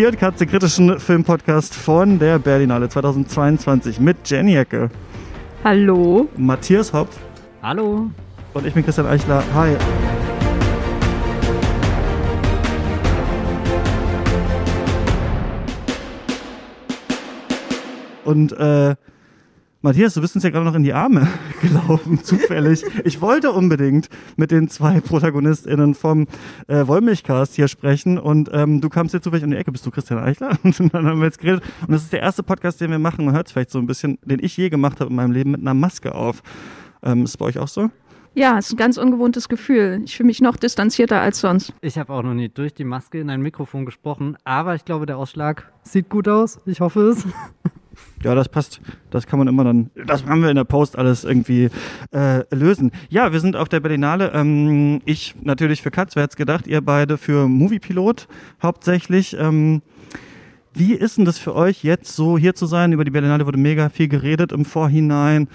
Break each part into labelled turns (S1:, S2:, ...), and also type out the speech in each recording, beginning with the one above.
S1: Ihr und Katze kritischen Filmpodcast von der Berlinale 2022 mit Jenny Ecke.
S2: Hallo.
S1: Matthias Hopf.
S3: Hallo.
S1: Und ich bin Christian Eichler. Hi. Und äh, Matthias, du bist uns ja gerade noch in die Arme gelaufen, zufällig. Ich wollte unbedingt mit den zwei ProtagonistInnen vom äh, Wollmilchcast hier sprechen und ähm, du kamst jetzt zufällig um die Ecke. Bist du Christian Eichler? Und dann haben wir jetzt geredet. Und das ist der erste Podcast, den wir machen. Man hört es vielleicht so ein bisschen, den ich je gemacht habe in meinem Leben mit einer Maske auf. Ähm, ist bei euch auch so?
S2: Ja, es ist ein ganz ungewohntes Gefühl. Ich fühle mich noch distanzierter als sonst.
S3: Ich habe auch noch nie durch die Maske in ein Mikrofon gesprochen, aber ich glaube, der Ausschlag sieht gut aus. Ich hoffe es.
S1: Ja, das passt. Das kann man immer dann, das haben wir in der Post alles irgendwie äh, lösen. Ja, wir sind auf der Berlinale. Ähm, ich natürlich für Katz, wer hätte gedacht, ihr beide für Moviepilot hauptsächlich. Ähm, wie ist denn das für euch jetzt so hier zu sein? Über die Berlinale wurde mega viel geredet im Vorhinein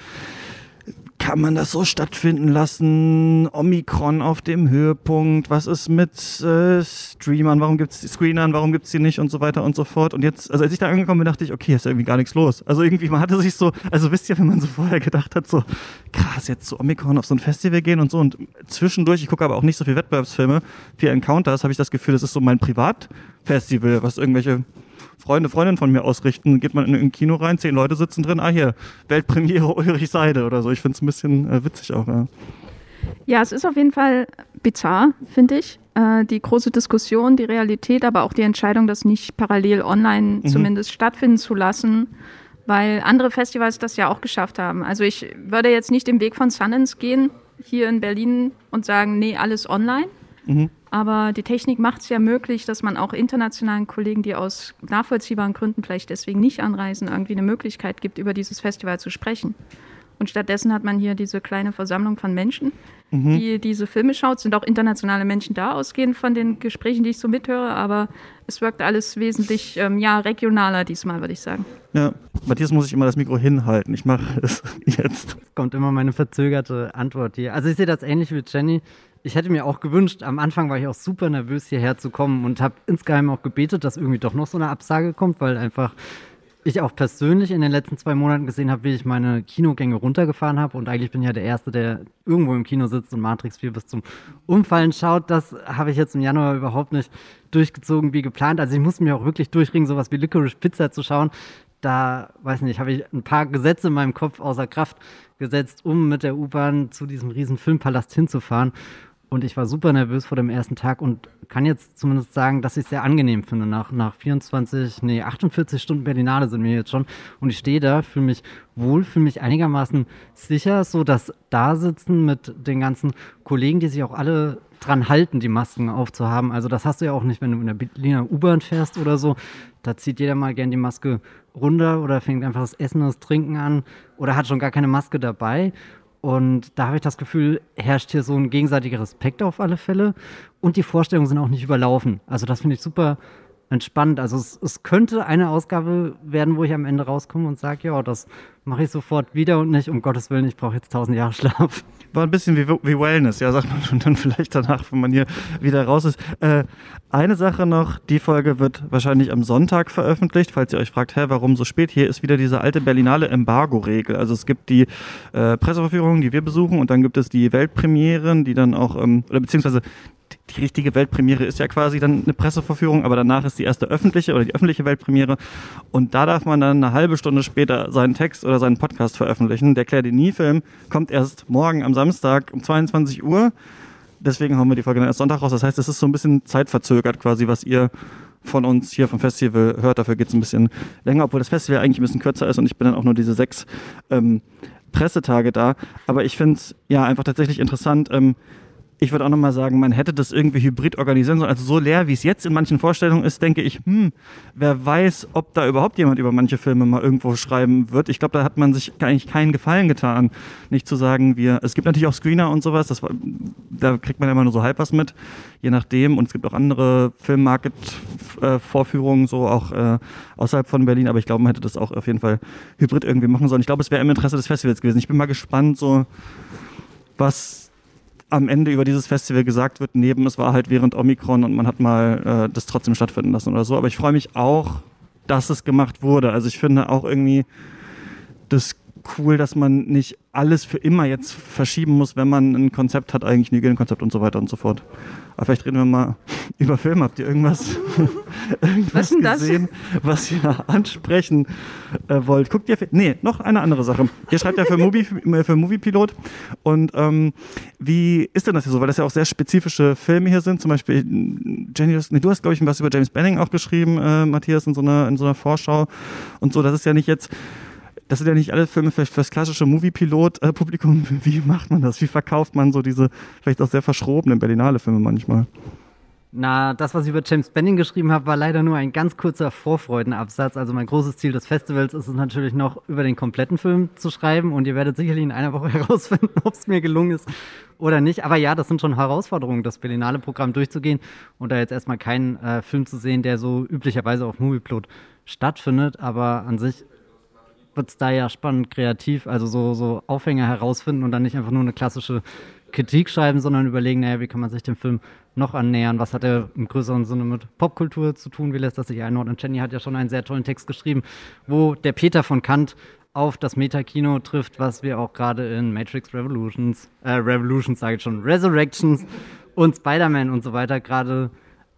S1: kann man das so stattfinden lassen? Omikron auf dem Höhepunkt, was ist mit äh, Streamern, warum gibt's die Screenern, warum gibt's die nicht und so weiter und so fort. Und jetzt, also als ich da angekommen bin, dachte ich, okay, ist irgendwie gar nichts los. Also irgendwie, man hatte sich so, also wisst ihr, wenn man so vorher gedacht hat, so krass, jetzt zu Omikron auf so ein Festival gehen und so und zwischendurch, ich gucke aber auch nicht so viel Wettbewerbsfilme, viel Encounters, habe ich das Gefühl, das ist so mein Privatfestival, was irgendwelche Freunde, Freundinnen von mir ausrichten. Geht man in ein Kino rein, zehn Leute sitzen drin, ah hier, Weltpremiere Ulrich Seide oder so. Ich finde es ein bisschen äh, witzig auch, ja.
S2: Ja, es ist auf jeden Fall bizarr, finde ich. Äh, die große Diskussion, die Realität, aber auch die Entscheidung, das nicht parallel online mhm. zumindest stattfinden zu lassen, weil andere Festivals das ja auch geschafft haben. Also ich würde jetzt nicht den Weg von Sundance gehen, hier in Berlin und sagen, nee, alles online. Mhm. Aber die Technik macht es ja möglich, dass man auch internationalen Kollegen, die aus nachvollziehbaren Gründen vielleicht deswegen nicht anreisen, irgendwie eine Möglichkeit gibt, über dieses Festival zu sprechen. Und stattdessen hat man hier diese kleine Versammlung von Menschen, mhm. die diese Filme schaut. Es sind auch internationale Menschen da, ausgehend von den Gesprächen, die ich so mithöre. Aber es wirkt alles wesentlich ähm, ja, regionaler diesmal, würde ich sagen.
S1: Ja, Matthias muss ich immer das Mikro hinhalten. Ich mache es jetzt. Es
S3: kommt immer meine verzögerte Antwort hier. Also ich sehe das ähnlich wie Jenny ich hätte mir auch gewünscht, am Anfang war ich auch super nervös, hierher zu kommen und habe insgeheim auch gebetet, dass irgendwie doch noch so eine Absage kommt, weil einfach ich auch persönlich in den letzten zwei Monaten gesehen habe, wie ich meine Kinogänge runtergefahren habe. Und eigentlich bin ich ja der Erste, der irgendwo im Kino sitzt und Matrix 4 bis zum Umfallen schaut. Das habe ich jetzt im Januar überhaupt nicht durchgezogen wie geplant. Also ich musste mich auch wirklich durchringen, sowas wie Licorice Pizza zu schauen. Da, weiß nicht, habe ich ein paar Gesetze in meinem Kopf außer Kraft gesetzt, um mit der U-Bahn zu diesem riesen Filmpalast hinzufahren. Und ich war super nervös vor dem ersten Tag und kann jetzt zumindest sagen, dass ich es sehr angenehm finde. Nach, nach 24, nee, 48 Stunden Berlinale sind wir jetzt schon. Und ich stehe da, fühle mich wohl, fühle mich einigermaßen sicher, so dass da sitzen mit den ganzen Kollegen, die sich auch alle dran halten, die Masken aufzuhaben. Also das hast du ja auch nicht, wenn du in der Berliner U-Bahn fährst oder so. Da zieht jeder mal gern die Maske runter oder fängt einfach das Essen, das Trinken an oder hat schon gar keine Maske dabei. Und da habe ich das Gefühl, herrscht hier so ein gegenseitiger Respekt auf alle Fälle. Und die Vorstellungen sind auch nicht überlaufen. Also das finde ich super entspannt. Also es, es, könnte eine Ausgabe werden, wo ich am Ende rauskomme und sage, ja, das mache ich sofort wieder und nicht, um Gottes Willen, ich brauche jetzt tausend Jahre Schlaf.
S1: War ein bisschen wie, wie Wellness, ja, sagt man schon dann vielleicht danach, wenn man hier wieder raus ist. Äh, eine Sache noch, die Folge wird wahrscheinlich am Sonntag veröffentlicht, falls ihr euch fragt, hä, warum so spät? Hier ist wieder diese alte Berlinale Embargo-Regel. Also es gibt die äh, Presseverführungen, die wir besuchen und dann gibt es die Weltpremieren, die dann auch, ähm, oder beziehungsweise die richtige Weltpremiere ist ja quasi dann eine Presseverführung, aber danach ist die erste öffentliche oder die öffentliche Weltpremiere. Und da darf man dann eine halbe Stunde später seinen Text oder seinen Podcast veröffentlichen. Der Claire Denis-Film kommt erst morgen am Samstag um 22 Uhr. Deswegen haben wir die Folge dann erst Sonntag raus. Das heißt, es ist so ein bisschen zeitverzögert quasi, was ihr von uns hier vom Festival hört. Dafür geht es ein bisschen länger, obwohl das Festival eigentlich ein bisschen kürzer ist und ich bin dann auch nur diese sechs ähm, Pressetage da. Aber ich finde es ja einfach tatsächlich interessant, ähm, ich würde auch nochmal sagen, man hätte das irgendwie hybrid organisieren sollen. Also so leer, wie es jetzt in manchen Vorstellungen ist, denke ich, hm, wer weiß, ob da überhaupt jemand über manche Filme mal irgendwo schreiben wird. Ich glaube, da hat man sich eigentlich keinen Gefallen getan. Nicht zu sagen, wir, es gibt natürlich auch Screener und sowas, das, da kriegt man ja immer nur so halb was mit, je nachdem. Und es gibt auch andere Filmmarket-Vorführungen, so auch äh, außerhalb von Berlin. Aber ich glaube, man hätte das auch auf jeden Fall hybrid irgendwie machen sollen. Ich glaube, es wäre im Interesse des Festivals gewesen. Ich bin mal gespannt, so was am Ende über dieses Festival gesagt wird, neben es war halt während Omikron und man hat mal äh, das trotzdem stattfinden lassen oder so. Aber ich freue mich auch, dass es gemacht wurde. Also ich finde auch irgendwie das cool, dass man nicht alles für immer jetzt verschieben muss, wenn man ein Konzept hat, eigentlich ein Hygienekonzept und so weiter und so fort. Aber vielleicht reden wir mal über Film. Habt ihr irgendwas, irgendwas was gesehen, was ihr ansprechen äh, wollt? Guckt ihr, nee, noch eine andere Sache. Ihr schreibt ja für Movie, für Movie Pilot und ähm, wie ist denn das hier so? Weil das ja auch sehr spezifische Filme hier sind. Zum Beispiel Jenny, nee, du hast glaube ich was über James Benning auch geschrieben, äh, Matthias, in so einer in so einer Vorschau und so. Das ist ja nicht jetzt das sind ja nicht alle Filme für, das klassische Movie-Pilot-Publikum. Wie macht man das? Wie verkauft man so diese vielleicht auch sehr verschrobenen Berlinale-Filme manchmal?
S3: Na, das, was ich über James Benning geschrieben habe, war leider nur ein ganz kurzer Vorfreudenabsatz. Also mein großes Ziel des Festivals ist es natürlich noch, über den kompletten Film zu schreiben. Und ihr werdet sicherlich in einer Woche herausfinden, ob es mir gelungen ist oder nicht. Aber ja, das sind schon Herausforderungen, das Berlinale-Programm durchzugehen und da jetzt erstmal keinen äh, Film zu sehen, der so üblicherweise auf Movieplot stattfindet. Aber an sich wird es da ja spannend kreativ, also so, so Aufhänger herausfinden und dann nicht einfach nur eine klassische Kritik schreiben, sondern überlegen, naja, wie kann man sich dem Film noch annähern? Was hat er im größeren Sinne mit Popkultur zu tun? Wie lässt das sich einordnen? Jenny hat ja schon einen sehr tollen Text geschrieben, wo der Peter von Kant auf das Metakino trifft, was wir auch gerade in Matrix Revolutions, äh, Revolutions sage ich schon, Resurrections und Spider-Man und so weiter gerade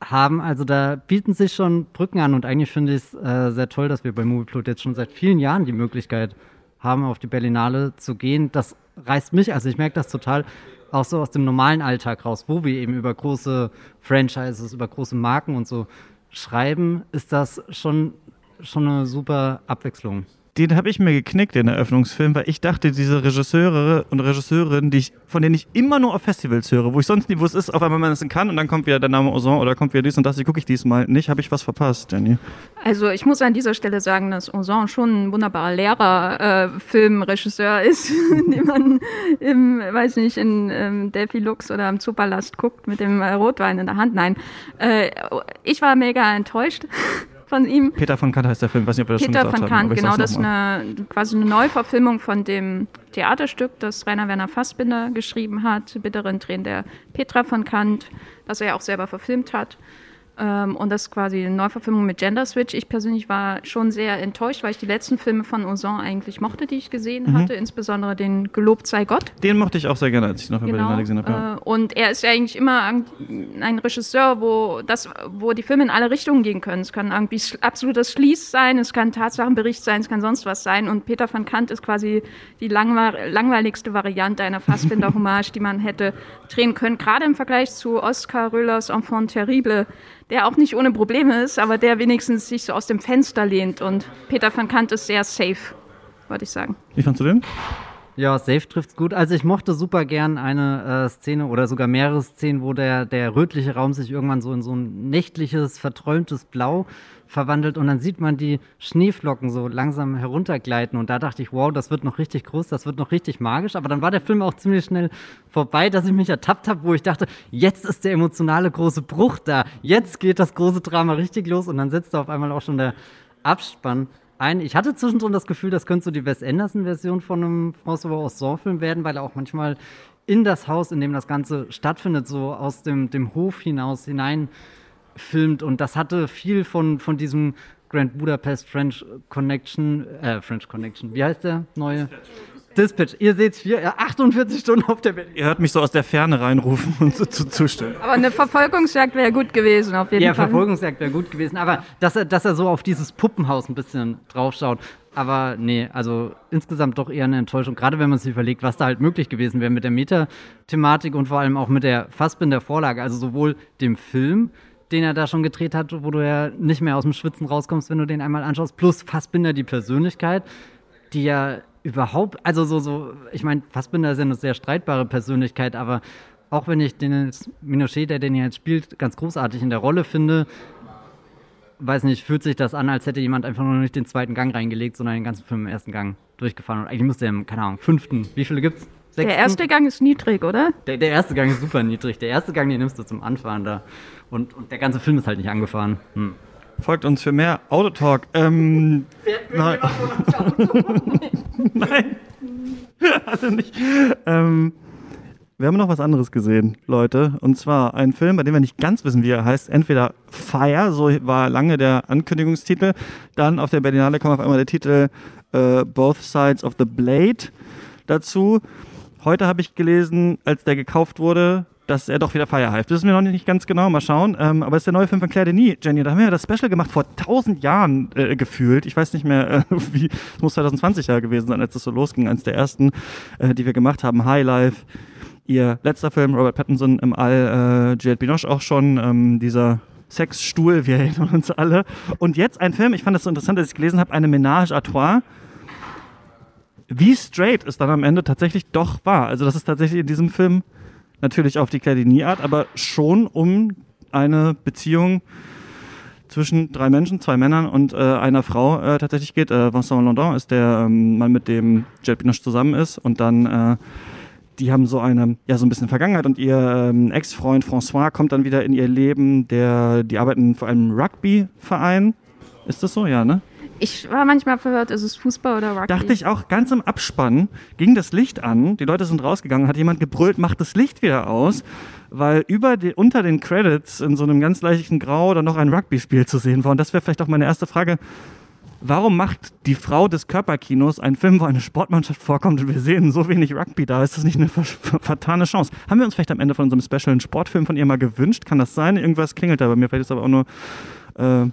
S3: haben. Also da bieten sich schon Brücken an und eigentlich finde ich es äh, sehr toll, dass wir bei Movieplot jetzt schon seit vielen Jahren die Möglichkeit haben, auf die Berlinale zu gehen. Das reißt mich, also ich merke das total auch so aus dem normalen Alltag raus, wo wir eben über große Franchises, über große Marken und so schreiben, ist das schon, schon eine super Abwechslung
S1: den habe ich mir geknickt, den Eröffnungsfilm, weil ich dachte, diese Regisseure und Regisseurinnen, die ich, von denen ich immer nur auf Festivals höre, wo ich sonst nie, wo es ist, auf einmal man es kann und dann kommt wieder der Name Ozon oder kommt wieder dies und das, die gucke ich diesmal nicht, habe ich was verpasst, Jenny.
S2: Also ich muss an dieser Stelle sagen, dass Ozon schon ein wunderbarer Lehrer, äh, Filmregisseur ist, den man im, weiß nicht, in ähm, Delphi Lux oder im Zoopalast guckt mit dem äh, Rotwein in der Hand. Nein, äh, ich war mega enttäuscht von ihm.
S1: Peter von Kant heißt der Film, weiß nicht, ob wir das
S2: Peter
S1: schon
S2: gesagt
S1: von
S2: Kant, genau, das ist eine, quasi eine Neuverfilmung von dem Theaterstück, das Rainer Werner Fassbinder geschrieben hat, Bitteren Tränen der Petra von Kant, das er ja auch selber verfilmt hat. Ähm, und das ist quasi eine Neuverfilmung mit Gender Switch. Ich persönlich war schon sehr enttäuscht, weil ich die letzten Filme von Ozon eigentlich mochte, die ich gesehen mhm. hatte, insbesondere den Gelobt sei Gott.
S1: Den mochte ich auch sehr gerne, als ich noch über genau. den gesehen habe. Ja.
S2: Äh, und er ist ja eigentlich immer ein Regisseur, wo, das, wo die Filme in alle Richtungen gehen können. Es kann irgendwie absolutes Schließ sein, es kann Tatsachenbericht sein, es kann sonst was sein. Und Peter van Kant ist quasi die langweiligste Variante einer Fassbinder-Hommage, die man hätte drehen können, gerade im Vergleich zu Oscar Röhlers Enfant terrible der auch nicht ohne Probleme ist, aber der wenigstens sich so aus dem Fenster lehnt. Und Peter van Kant ist sehr safe, würde ich sagen.
S1: Wie fandst du den?
S3: Ja, safe trifft's gut. Also ich mochte super gern eine äh, Szene oder sogar mehrere Szenen, wo der, der rötliche Raum sich irgendwann so in so ein nächtliches, verträumtes Blau verwandelt und dann sieht man die Schneeflocken so langsam heruntergleiten und da dachte ich, wow, das wird noch richtig groß, das wird noch richtig magisch, aber dann war der Film auch ziemlich schnell vorbei, dass ich mich ertappt habe, wo ich dachte, jetzt ist der emotionale große Bruch da, jetzt geht das große Drama richtig los und dann setzt da auf einmal auch schon der Abspann ein. Ich hatte zwischendrin das Gefühl, das könnte so die Wes Anderson-Version von einem François Ozon-Film werden, weil er auch manchmal in das Haus, in dem das Ganze stattfindet, so aus dem, dem Hof hinaus hinein filmt. Und das hatte viel von, von diesem Grand Budapest French Connection, äh, French Connection, wie heißt der neue? Dispatch. Ihr seht es hier, 48 Stunden auf der Berlin.
S1: Ihr hört mich so aus der Ferne reinrufen und so zu, zustimmen.
S2: Aber eine Verfolgungsjagd wäre gut gewesen, auf jeden
S3: ja,
S2: Fall.
S3: Ja, Verfolgungsjagd wäre gut gewesen. Aber dass er, dass er so auf dieses Puppenhaus ein bisschen draufschaut. Aber nee, also insgesamt doch eher eine Enttäuschung. Gerade wenn man sich überlegt, was da halt möglich gewesen wäre mit der Meta-Thematik und vor allem auch mit der Fassbinder-Vorlage. Also sowohl dem Film, den er da schon gedreht hat, wo du ja nicht mehr aus dem Schwitzen rauskommst, wenn du den einmal anschaust, plus Fassbinder die Persönlichkeit, die ja überhaupt, also so, so, ich meine, Fassbinder ist ja eine sehr streitbare Persönlichkeit, aber auch wenn ich den Minochet, der den jetzt spielt, ganz großartig in der Rolle finde, weiß nicht, fühlt sich das an, als hätte jemand einfach nur nicht den zweiten Gang reingelegt, sondern den ganzen Film im ersten Gang durchgefahren. Und eigentlich müsste er im, keine Ahnung, fünften, wie viele gibt's?
S2: Sechsten? Der erste Gang ist niedrig, oder?
S3: Der, der, erste Gang ist super niedrig. Der erste Gang, den nimmst du zum Anfahren da. Und, und der ganze Film ist halt nicht angefahren. Hm.
S1: Folgt uns für mehr Autotalk. Ähm,
S3: nein.
S1: nein. also nicht. Ähm, wir haben noch was anderes gesehen, Leute. Und zwar einen Film, bei dem wir nicht ganz wissen, wie er heißt. Entweder Fire, so war lange der Ankündigungstitel. Dann auf der Berlinale kam auf einmal der Titel äh, Both Sides of the Blade dazu. Heute habe ich gelesen, als der gekauft wurde, dass er doch wieder Fire heißt. Das wissen wir noch nicht ganz genau, mal schauen. Ähm, aber es ist der neue Film von Claire Denis, Jenny. Da haben wir ja das Special gemacht vor tausend Jahren äh, gefühlt. Ich weiß nicht mehr, äh, wie, es muss 2020 ja gewesen sein, als das so losging. Eines der ersten, äh, die wir gemacht haben. High Life. Ihr letzter Film, Robert Pattinson im All, äh, Juliette Binoche auch schon, ähm, dieser Sexstuhl, wir erinnern uns alle. Und jetzt ein Film, ich fand das so interessant, als ich gelesen habe, eine Ménage à trois. Wie straight es dann am Ende tatsächlich doch war. Also, das ist tatsächlich in diesem Film natürlich auf die Claudini-Art, aber schon um eine Beziehung zwischen drei Menschen, zwei Männern und äh, einer Frau äh, tatsächlich geht. Äh, Vincent Landon ist der ähm, Mann, mit dem Jet Binoche zusammen ist und dann äh, die haben so eine, ja, so ein bisschen Vergangenheit und ihr ähm, Ex-Freund François kommt dann wieder in ihr Leben, der, die arbeiten vor einem Rugby-Verein. Ist das so? Ja, ne?
S2: Ich war manchmal verwirrt, ist es Fußball oder Rugby?
S1: Dachte ich auch, ganz im Abspann ging das Licht an, die Leute sind rausgegangen, hat jemand gebrüllt, macht das Licht wieder aus, weil über die, unter den Credits in so einem ganz leichten Grau dann noch ein Rugby-Spiel zu sehen war. Und das wäre vielleicht auch meine erste Frage. Warum macht die Frau des Körperkinos einen Film, wo eine Sportmannschaft vorkommt und wir sehen so wenig Rugby da? Ist das nicht eine vertane Chance? Haben wir uns vielleicht am Ende von unserem Special einen Sportfilm von ihr mal gewünscht? Kann das sein? Irgendwas klingelt da bei mir, vielleicht ist aber auch nur äh,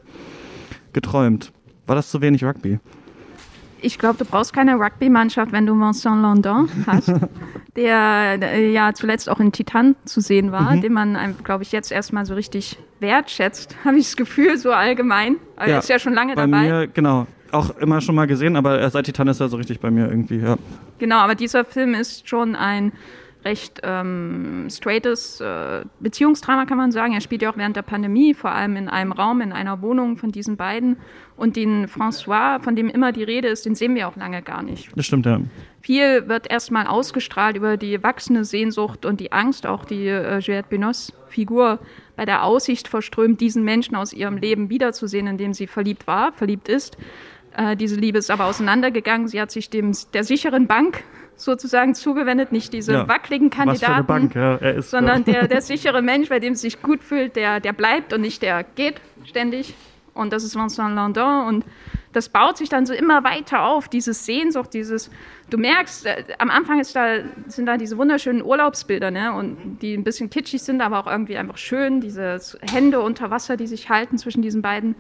S1: geträumt. War das zu wenig Rugby?
S2: Ich glaube, du brauchst keine Rugby-Mannschaft, wenn du Vincent Landon hast, der, der, ja zuletzt auch in Titan zu sehen war, mhm. den man, glaube ich, jetzt erstmal so richtig wertschätzt, habe ich das Gefühl, so allgemein. Er ja, ist ja schon lange
S1: bei
S2: dabei.
S1: Mir, genau, auch immer schon mal gesehen, aber seit Titan ist er so richtig bei mir irgendwie, ja.
S2: Genau, aber dieser Film ist schon ein recht ähm, straightes äh, Beziehungsdrama, kann man sagen. Er spielt ja auch während der Pandemie, vor allem in einem Raum, in einer Wohnung von diesen beiden. Und den François, von dem immer die Rede ist, den sehen wir auch lange gar nicht.
S1: Das stimmt, ja.
S2: Viel wird erstmal ausgestrahlt über die wachsende Sehnsucht und die Angst, auch die äh, Juliette Binoss Figur bei der Aussicht verströmt, diesen Menschen aus ihrem Leben wiederzusehen, in dem sie verliebt war, verliebt ist. Äh, diese Liebe ist aber auseinandergegangen. Sie hat sich dem, der sicheren Bank sozusagen zugewendet, nicht diese ja, wackeligen Kandidaten,
S1: Bank, ja,
S2: ist, sondern der, der sichere Mensch, bei dem es sich gut fühlt, der, der bleibt und nicht der geht ständig. Und das ist Vincent Landon und das baut sich dann so immer weiter auf, dieses Sehnsucht, dieses, du merkst, äh, am Anfang ist da, sind da diese wunderschönen Urlaubsbilder, ne, und die ein bisschen kitschig sind, aber auch irgendwie einfach schön, diese Hände unter Wasser, die sich halten zwischen diesen beiden.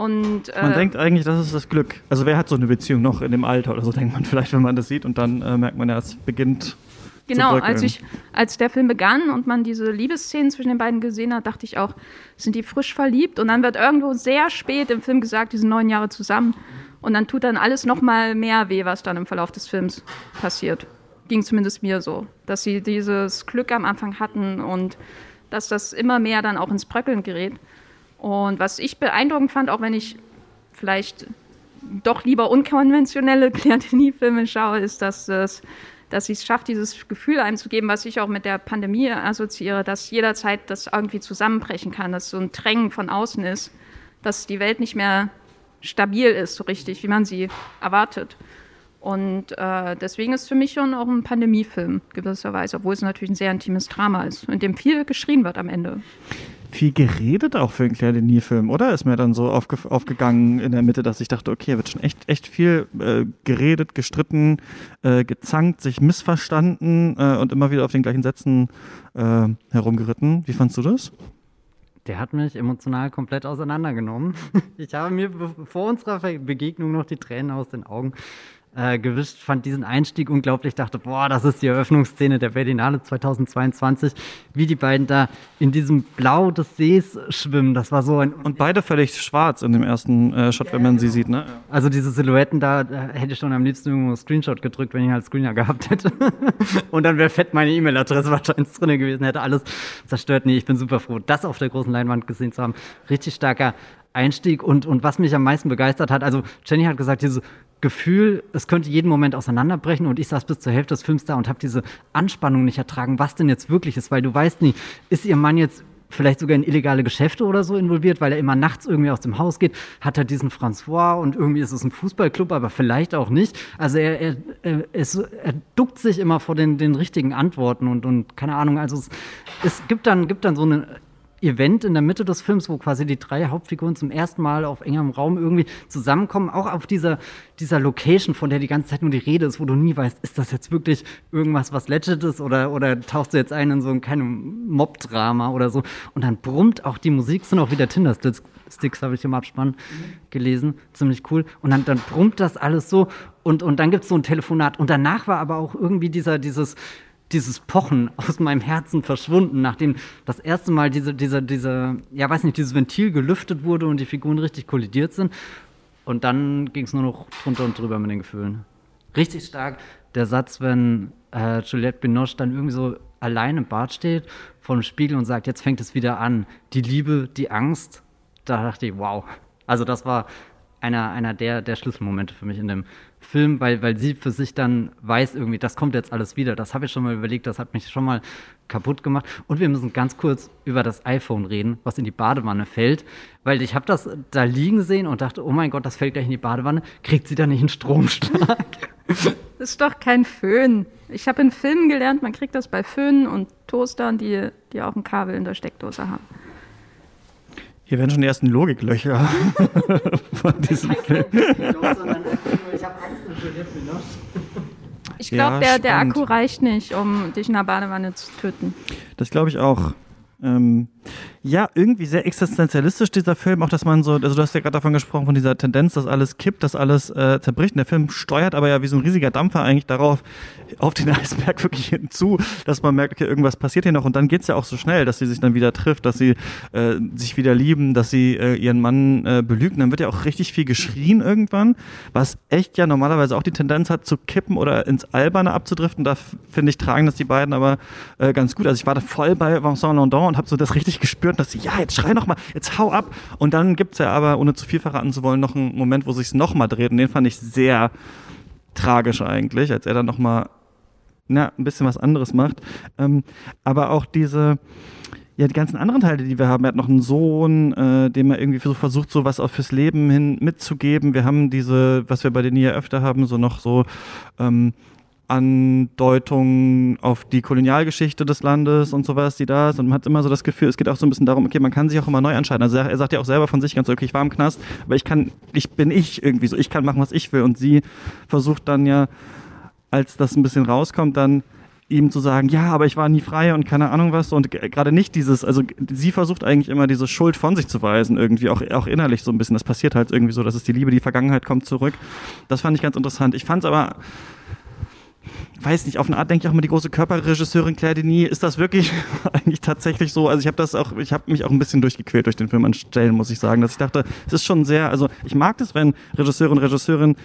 S2: Und,
S1: äh, man denkt eigentlich, das ist das Glück. Also wer hat so eine Beziehung noch in dem Alter oder so, denkt man vielleicht, wenn man das sieht und dann äh, merkt man ja, es beginnt.
S2: Genau, als, ich, als der Film begann und man diese Liebesszenen zwischen den beiden gesehen hat, dachte ich auch, sind die frisch verliebt? Und dann wird irgendwo sehr spät im Film gesagt, die sind neun Jahre zusammen. Und dann tut dann alles noch mal mehr weh, was dann im Verlauf des Films passiert. Ging zumindest mir so, dass sie dieses Glück am Anfang hatten und dass das immer mehr dann auch ins Bröckeln gerät. Und was ich beeindruckend fand, auch wenn ich vielleicht doch lieber unkonventionelle Claire Denis-Filme schaue, ist, dass es dass sie es schafft, dieses Gefühl einzugeben, was ich auch mit der Pandemie assoziiere, dass jederzeit das irgendwie zusammenbrechen kann, dass so ein Drängen von außen ist, dass die Welt nicht mehr stabil ist, so richtig, wie man sie erwartet. Und äh, deswegen ist es für mich schon auch ein Pandemiefilm gewisserweise, obwohl es natürlich ein sehr intimes Drama ist, in dem viel geschrien wird am Ende
S1: viel geredet auch für einen Claire Denis-Film, oder? Ist mir dann so aufge aufgegangen in der Mitte, dass ich dachte, okay, wird schon echt, echt viel äh, geredet, gestritten, äh, gezankt, sich missverstanden äh, und immer wieder auf den gleichen Sätzen äh, herumgeritten. Wie fandst du das?
S3: Der hat mich emotional komplett auseinandergenommen. Ich habe mir vor unserer Begegnung noch die Tränen aus den Augen äh, gewischt, fand diesen Einstieg unglaublich, dachte, boah, das ist die Eröffnungsszene der Berlinale 2022, wie die beiden da in diesem Blau des Sees schwimmen. Das war so ein.
S1: Und beide völlig schwarz in dem ersten äh, Shot, ja, wenn man genau. sie sieht, ne?
S3: Also diese Silhouetten da, da hätte ich schon am liebsten irgendwo einen Screenshot gedrückt, wenn ich halt Screener gehabt hätte. Und dann wäre fett meine E-Mail-Adresse wahrscheinlich drin gewesen, hätte alles zerstört. Nee, ich bin super froh, das auf der großen Leinwand gesehen zu haben. Richtig starker Einstieg und, und was mich am meisten begeistert hat, also Jenny hat gesagt, diese Gefühl, es könnte jeden Moment auseinanderbrechen und ich saß bis zur Hälfte des Films da und habe diese Anspannung nicht ertragen, was denn jetzt wirklich ist, weil du weißt nie, ist ihr Mann jetzt vielleicht sogar in illegale Geschäfte oder so involviert, weil er immer nachts irgendwie aus dem Haus geht, hat er diesen François und irgendwie ist es ein Fußballclub, aber vielleicht auch nicht. Also er, er, er, es, er duckt sich immer vor den, den richtigen Antworten und, und keine Ahnung, also es, es gibt, dann, gibt dann so eine Event in der Mitte des Films, wo quasi die drei Hauptfiguren zum ersten Mal auf engem Raum irgendwie zusammenkommen, auch auf dieser, dieser Location, von der die ganze Zeit nur die Rede ist, wo du nie weißt, ist das jetzt wirklich irgendwas, was legit ist oder, oder tauchst du jetzt ein in so ein keinem Mob-Drama oder so? Und dann brummt auch die Musik, sind auch wieder Tinder-Sticks, habe ich im Abspann gelesen, ziemlich cool. Und dann, dann brummt das alles so und, und dann gibt es so ein Telefonat. Und danach war aber auch irgendwie dieser, dieses dieses Pochen aus meinem Herzen verschwunden, nachdem das erste Mal diese, diese, diese, ja weiß nicht, dieses Ventil gelüftet wurde und die Figuren richtig kollidiert sind. Und dann ging es nur noch drunter und drüber mit den Gefühlen. Richtig stark der Satz, wenn äh, Juliette Binoche dann irgendwie so allein im Bad steht vor dem Spiegel und sagt, jetzt fängt es wieder an. Die Liebe, die Angst. Da dachte ich, wow. Also das war einer, einer der, der Schlüsselmomente für mich in dem Film, weil, weil sie für sich dann weiß irgendwie, das kommt jetzt alles wieder. Das habe ich schon mal überlegt, das hat mich schon mal kaputt gemacht. Und wir müssen ganz kurz über das iPhone reden, was in die Badewanne fällt, weil ich habe das da liegen sehen und dachte, oh mein Gott, das fällt gleich in die Badewanne. Kriegt sie da nicht einen Stromschlag?
S2: Das ist doch kein Föhn. Ich habe in Filmen gelernt, man kriegt das bei Föhnen und Toastern, die, die auch ein Kabel in der Steckdose haben.
S1: Hier werden schon die ersten Logiklöcher von diesem Film.
S2: Ich glaube, ja, der, der Akku reicht nicht, um dich in der Badewanne zu töten.
S1: Das glaube ich auch. Ähm, ja, irgendwie sehr existenzialistisch dieser Film, auch dass man so, also du hast ja gerade davon gesprochen, von dieser Tendenz, dass alles kippt, dass alles äh, zerbricht. Und der Film steuert aber ja wie so ein riesiger Dampfer eigentlich darauf, auf den Eisberg wirklich hinzu, dass man merkt, okay, irgendwas passiert hier noch und dann geht's ja auch so schnell, dass sie sich dann wieder trifft, dass sie äh, sich wieder lieben, dass sie äh, ihren Mann äh, belügen. Dann wird ja auch richtig viel geschrien irgendwann, was echt ja normalerweise auch die Tendenz hat zu kippen oder ins Alberne abzudriften. Da finde ich, tragen das die beiden aber äh, ganz gut. Also ich war da voll bei Vincent Landon und habe so das richtig gespürt spürt, dass sie, ja, jetzt schrei noch mal, jetzt hau ab. Und dann gibt es ja aber, ohne zu viel verraten zu wollen, noch einen Moment, wo sich noch mal dreht. Und den fand ich sehr tragisch eigentlich, als er dann noch mal na, ein bisschen was anderes macht. Ähm, aber auch diese, ja, die ganzen anderen Teile, die wir haben. Er hat noch einen Sohn, äh, dem er irgendwie so versucht, so was auch fürs Leben hin mitzugeben. Wir haben diese, was wir bei den ja öfter haben, so noch so ähm, Andeutungen auf die Kolonialgeschichte des Landes und sowas, die da ist. Und man hat immer so das Gefühl, es geht auch so ein bisschen darum, okay, man kann sich auch immer neu entscheiden. Also er sagt ja auch selber von sich ganz okay, ich war im Knast, aber ich kann, ich bin ich irgendwie so, ich kann machen, was ich will. Und sie versucht dann ja, als das ein bisschen rauskommt, dann ihm zu sagen, ja, aber ich war nie frei und keine Ahnung was und gerade nicht dieses, also sie versucht eigentlich immer diese Schuld von sich zu weisen, irgendwie auch, auch innerlich so ein bisschen. Das passiert halt irgendwie so, dass es die Liebe, die Vergangenheit kommt zurück. Das fand ich ganz interessant. Ich fand es aber weiß nicht, auf eine Art denke ich auch immer die große Körperregisseurin Claire Denis, ist das wirklich eigentlich tatsächlich so? Also ich habe das auch, ich habe mich auch ein bisschen durchgequält durch den Film an Stellen, muss ich sagen, dass ich dachte, es ist schon sehr, also ich mag das, wenn Regisseure und Regisseurinnen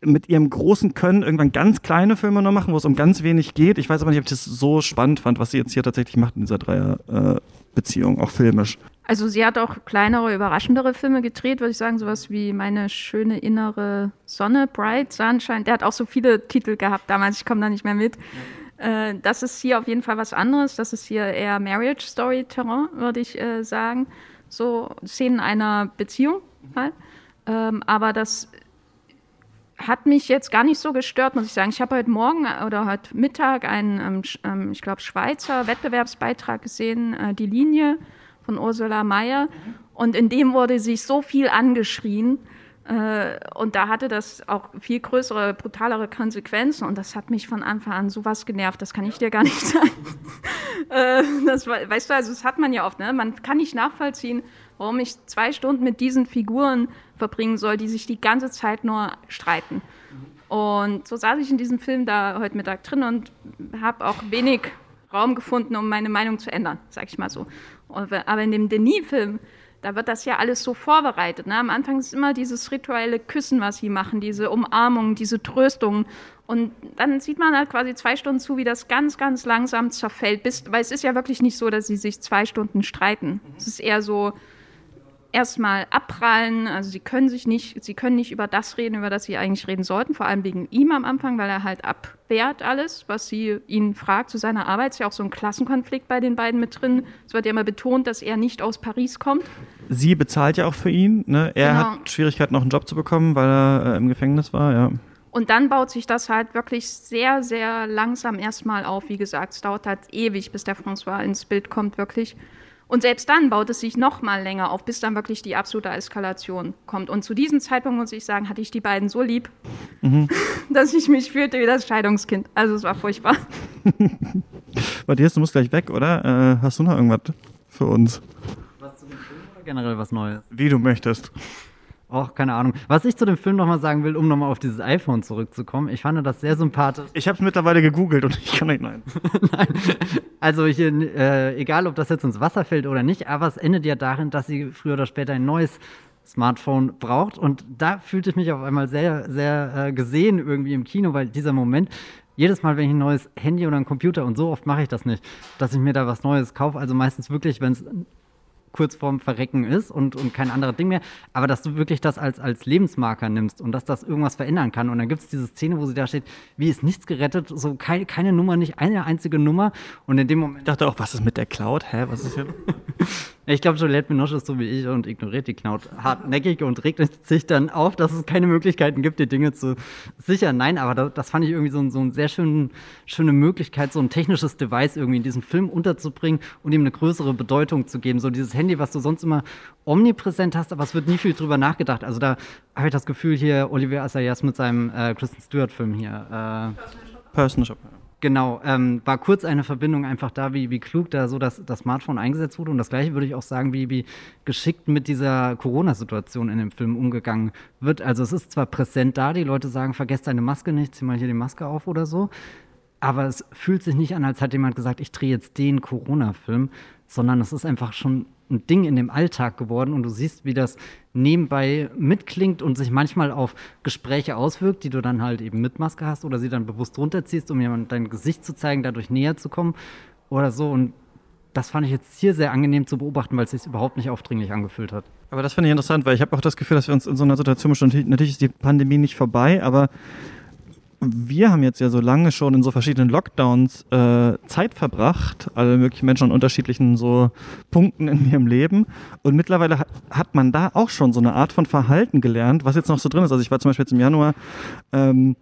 S1: mit ihrem großen Können irgendwann ganz kleine Filme noch machen, wo es um ganz wenig geht. Ich weiß aber nicht, ob ich das so spannend fand, was sie jetzt hier tatsächlich macht in dieser Dreierbeziehung, äh, auch filmisch.
S2: Also sie hat auch kleinere, überraschendere Filme gedreht, würde ich sagen, sowas wie Meine schöne innere Sonne, Bright Sunshine. Der hat auch so viele Titel gehabt damals, ich komme da nicht mehr mit. Ja. Äh, das ist hier auf jeden Fall was anderes. Das ist hier eher Marriage Story Terrain, würde ich äh, sagen. So Szenen einer Beziehung halt. Ähm, aber das hat mich jetzt gar nicht so gestört, muss ich sagen. Ich habe heute Morgen oder heute Mittag einen, ähm, ähm ich glaube, Schweizer Wettbewerbsbeitrag gesehen, äh, die Linie von Ursula Mayer. Und in dem wurde sich so viel angeschrien. Äh, und da hatte das auch viel größere, brutalere Konsequenzen. Und das hat mich von Anfang an sowas genervt. Das kann ich dir gar nicht sagen. äh, das, weißt du, also das hat man ja oft. Ne? Man kann nicht nachvollziehen, warum ich zwei Stunden mit diesen Figuren verbringen soll, die sich die ganze Zeit nur streiten. Und so saß ich in diesem Film da heute Mittag drin und habe auch wenig Raum gefunden, um meine Meinung zu ändern, sag ich mal so. Aber in dem Denis-Film, da wird das ja alles so vorbereitet. Ne? Am Anfang ist immer dieses rituelle Küssen, was sie machen, diese Umarmung, diese Tröstung. Und dann sieht man halt quasi zwei Stunden zu, wie das ganz, ganz langsam zerfällt. Bis, weil es ist ja wirklich nicht so, dass sie sich zwei Stunden streiten. Es ist eher so, erstmal abprallen. Also sie können sich nicht, sie können nicht über das reden, über das sie eigentlich reden sollten, vor allem wegen ihm am Anfang, weil er halt abwehrt alles, was sie ihn fragt zu seiner Arbeit. Ist ja auch so ein Klassenkonflikt bei den beiden mit drin. Es wird ja immer betont, dass er nicht aus Paris kommt.
S1: Sie bezahlt ja auch für ihn. Ne? Er
S2: Genau.
S1: hat Schwierigkeiten, noch einen Job zu bekommen, weil er äh, im Gefängnis war, ja.
S2: Und dann baut sich das halt wirklich sehr, sehr langsam erstmal auf. Wie gesagt, es dauert halt ewig, bis der François ins Bild kommt, wirklich. Und selbst dann baut es sich noch mal länger auf, bis dann wirklich die absolute Eskalation kommt. Und zu diesem Zeitpunkt, muss ich sagen, hatte ich die beiden so lieb, dass ich mich fühlte wie das Scheidungskind. Also es war furchtbar.
S1: Ist, du musst gleich weg, oder? Äh, hast du noch irgendwas für uns?
S3: Was zu dem Film oder generell was Neues?
S1: Wie du möchtest.
S3: Och, keine Ahnung. Was ich zu dem Film nochmal sagen will, um nochmal auf dieses iPhone zurückzukommen, ich fand das sehr sympathisch.
S1: Ich habe es mittlerweile gegoogelt und ich kann nicht, nein.
S3: Also ich, äh, egal, ob das jetzt ins Wasser fällt oder nicht, aber es endet ja darin, dass sie früher oder später ein neues Smartphone braucht. Und da fühlte ich mich auf einmal sehr, sehr äh, gesehen irgendwie im Kino, weil dieser Moment, jedes Mal, wenn ich ein neues Handy oder einen Computer, und so oft mache ich das nicht, dass ich mir da was Neues kaufe, also meistens wirklich, wenn es kurz vorm Verrecken ist und, und kein anderes Ding mehr, aber dass du wirklich das als, als Lebensmarker nimmst und dass das irgendwas verändern kann. Und dann gibt es diese Szene, wo sie da steht, wie ist nichts gerettet, so keine, keine Nummer, nicht eine einzige Nummer. Und in dem Moment
S1: Ich dachte auch, was ist mit der Cloud? Hä, was ist hier?
S3: ich glaube, Juliette Binoche ist so wie ich und ignoriert die Cloud hartnäckig und regt sich dann auf, dass es keine Möglichkeiten gibt, die Dinge zu sichern. Nein, aber das, das fand ich irgendwie so, so eine sehr schön, schöne Möglichkeit, so ein technisches Device irgendwie in diesem Film unterzubringen und ihm eine größere Bedeutung zu geben. So dieses Handy, was du sonst immer omnipräsent hast, aber es wird nie viel drüber nachgedacht. Also da habe ich das Gefühl hier, Olivier Assayas mit seinem äh, Kristen Stewart-Film hier. Äh,
S1: Personal Shop.
S3: Genau, ähm, war kurz eine Verbindung einfach da, wie, wie klug da so das, das Smartphone eingesetzt wurde. Und das gleiche würde ich auch sagen, wie, wie geschickt mit dieser Corona-Situation in dem Film umgegangen wird. Also es ist zwar präsent da, die Leute sagen, vergesst deine Maske nicht, zieh mal hier die Maske auf oder so. Aber es fühlt sich nicht an, als hat jemand gesagt, ich drehe jetzt den Corona-Film, sondern es ist einfach schon ein Ding in dem Alltag geworden und du siehst, wie das nebenbei mitklingt und sich manchmal auf Gespräche auswirkt, die du dann halt eben mit Maske hast oder sie dann bewusst runterziehst, um jemand dein Gesicht zu zeigen, dadurch näher zu kommen oder so. Und das fand ich jetzt hier sehr angenehm zu beobachten, weil es sich überhaupt nicht aufdringlich angefühlt hat.
S1: Aber das finde ich interessant, weil ich habe auch das Gefühl, dass wir uns in so einer Situation befinden. Natürlich ist die Pandemie nicht vorbei, aber wir haben jetzt ja so lange schon in so verschiedenen Lockdowns äh, Zeit verbracht, alle möglichen Menschen an unterschiedlichen so Punkten in ihrem Leben. Und mittlerweile hat, hat man da auch schon so eine Art von Verhalten gelernt, was jetzt noch so drin ist. Also ich war zum Beispiel jetzt im Januar ähm,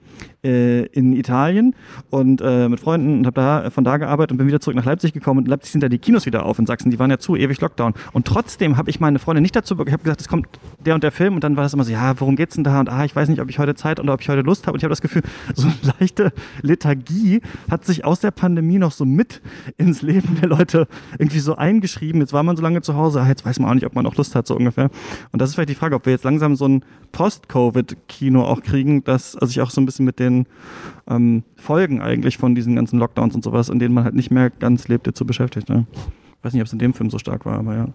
S1: äh, in Italien und äh, mit Freunden und habe da von da gearbeitet und bin wieder zurück nach Leipzig gekommen. Und in Leipzig sind da die Kinos wieder auf in Sachsen. Die waren ja zu, ewig Lockdown. Und trotzdem habe ich meine Freundin nicht dazu, be- ich habe gesagt, es kommt der und der Film und dann war das immer so, ja, worum geht's denn da? Und ah, ich weiß nicht, ob ich heute Zeit oder ob ich heute Lust habe. Und ich habe das Gefühl, so eine leichte Lethargie hat sich aus der Pandemie noch so mit ins Leben der Leute irgendwie so eingeschrieben. Jetzt war man so lange zu Hause, ah, jetzt weiß man auch nicht, ob man auch Lust hat, so ungefähr. Und das ist vielleicht die Frage, ob wir jetzt langsam so ein Post-Covid-Kino auch kriegen, das also auch so ein bisschen mit den ähm, Folgen eigentlich von diesen ganzen Lockdowns und sowas, in denen man halt nicht mehr ganz lebte, zu beschäftigt. Ne? Ich weiß nicht, ob es in dem Film so stark war, aber ja.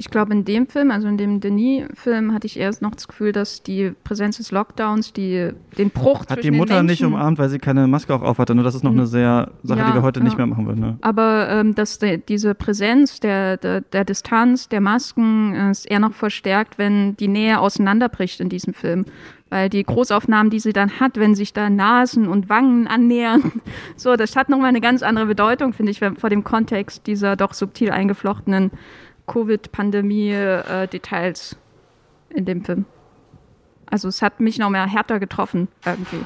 S2: Ich glaube, in dem Film, also in dem Denis-Film, hatte ich erst noch das Gefühl, dass die Präsenz des Lockdowns, die, den Bruch
S1: Hat die Mutter nicht umarmt, weil sie keine Maske auch auf hatte. Nur das ist noch eine sehr Sache,
S2: Ja,
S1: die wir heute nicht
S2: ja.
S1: mehr machen würden. Ne?
S2: Aber ähm, dass de, diese Präsenz der, der, der Distanz, der Masken äh, ist eher noch verstärkt, wenn die Nähe auseinanderbricht in diesem Film. Weil die Großaufnahmen, die sie dann hat, wenn sich da Nasen und Wangen annähern, so, das hat nochmal eine ganz andere Bedeutung, finde ich, vor dem Kontext dieser doch subtil eingeflochtenen Covid-Pandemie-Details in dem Film. Also es hat mich noch mehr härter getroffen irgendwie